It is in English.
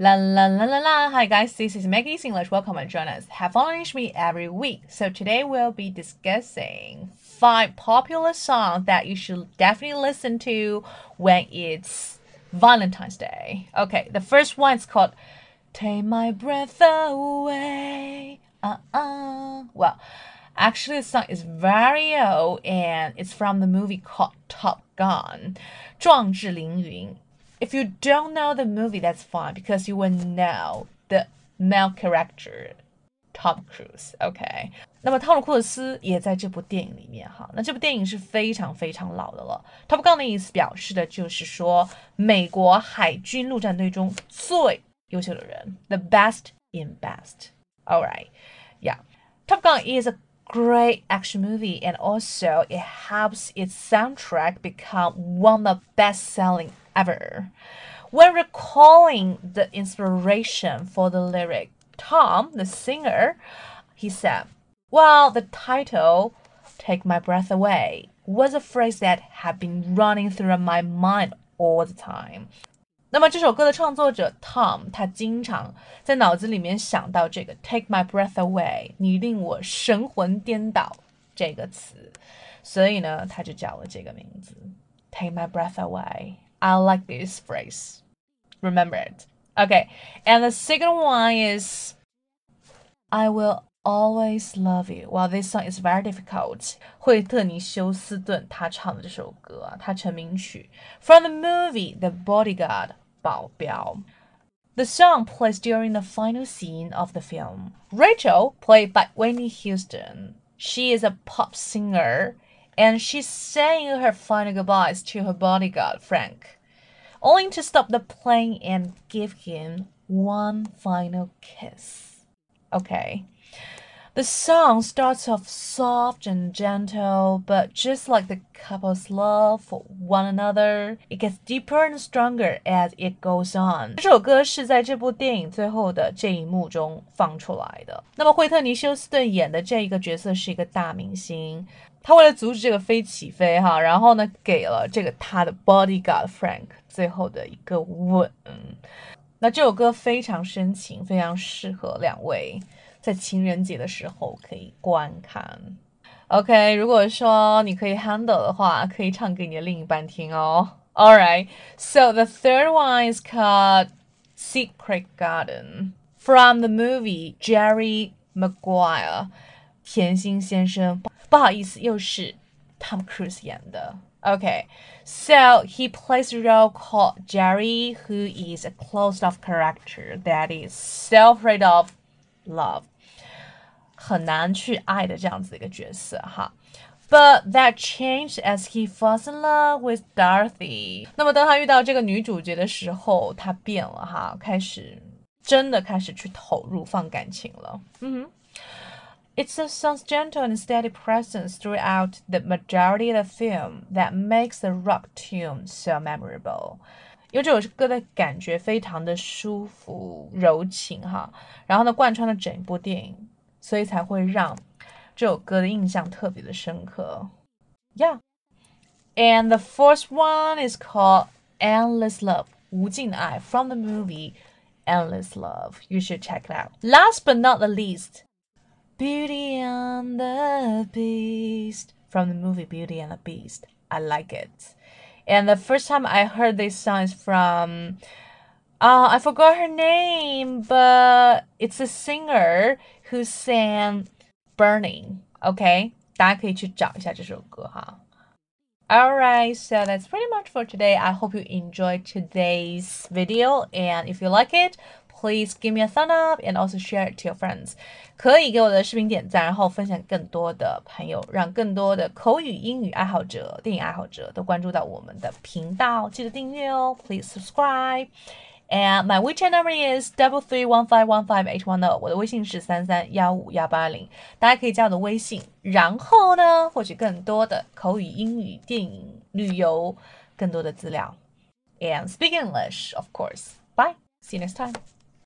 La la la la la. Hi guys, this is Maggie's English. Welcome and join us. Have fun with me every week. So today we'll be discussing five popular songs that you should definitely listen to when it's Valentine's Day. Okay, the first one is called Take My Breath Away. Uh uh. Well, actually, the song is very old and it's from the movie called Top Gun. 壮志凌云 if you don't know the movie, that's fine because you will know the male character Tom Cruise. OK，那么汤姆·库克斯也在这部电影里面哈。那这部电影是非常非常老的了。Top Gun 的意思表示的就是说，美国海军陆战队中最优秀的人，the best in best. All right, yeah. Top Gun is a great action movie and also it helps its soundtrack become one of the best selling ever. When recalling the inspiration for the lyric, Tom, the singer, he said, Well, the title, Take My Breath Away, was a phrase that had been running through my mind all the time. 那么这首歌的创作者 Tom，他经常在脑子里面想到这个 "Take my breath away"，你令我神魂颠倒这个词，所以呢，他就叫了这个名字 "Take my breath away"。 I like this phrase. Remember it. Okay. And the second one is I will always love you. Well, this song is very difficult. 惠特尼·休斯顿他唱的这首歌啊，他成名曲 from the movie The Bodyguard 保镖。The song plays during the final scene of the film. Rachel, played by Whitney Houston, she is a pop singer and she's saying her final goodbyes to her bodyguard, Frank, only to stop the plane and give him one final kiss. Okay. The song starts off soft and gentle, but just like the couple's love for one another, it gets deeper and stronger as it goes on. 这首歌是在这部电影最后的这一幕中放出来的。那么惠特尼·休斯顿演的这一个角色是一个大明星， 他为了阻止这个飞起飞哈，然后呢给了这个他的 bodyguard Frank 最后的一个吻。那这首歌非常深情，非常适合两位。在情人节的时候可以观看。OK，如果说你可以 handle 的话，可以唱给你的另一半听哦。All right, so the third one is called Secret Garden from the movie Jerry Maguire，甜心先生。 不好意思，又是 Tom Cruise 演的。Okay, so he plays a role called Jerry, who is a closed-off character that is so afraid of love. 很难去爱的这样子的一个角色哈。But that changed as he falls in love with Dorothy。那么当他遇到这个女主角的时候，他变了哈，开始真的开始去投入放感情了。嗯哼。 It's the song's gentle and steady presence throughout the majority of the film that makes the rock tune so memorable. 因为这首歌的感觉非常的舒服柔情哈，然后呢贯穿了整部电影。所以才会让这首歌的印象特别的深刻。Yeah. And the first one is called Endless Love, 无尽的爱 from the movie Endless Love. You should check it out. Last but not the least, Beauty and the Beast from the movie Beauty and the Beast. I like it. And the first time I heard this song is from uh, I forgot her name, but it's a singer who sang Burning. Okay, Alright, so that's pretty much for today. I hope you enjoyed today's video, and if you like it, please give me a thumb up and also share it to your friends. 可以给我的视频点赞，然后分享更多的朋友，让更多的口语英语爱好者、电影爱好者都关注到我们的频道。记得订阅哦，Please subscribe. And my WeChat number is double three one five one five eight one zero。我的微信是三三幺五幺八零，大家可以加我的微信，然后呢，获取更多的口语、英语、电影、旅游更多的资料。And speak English, of course. Bye. See you next time.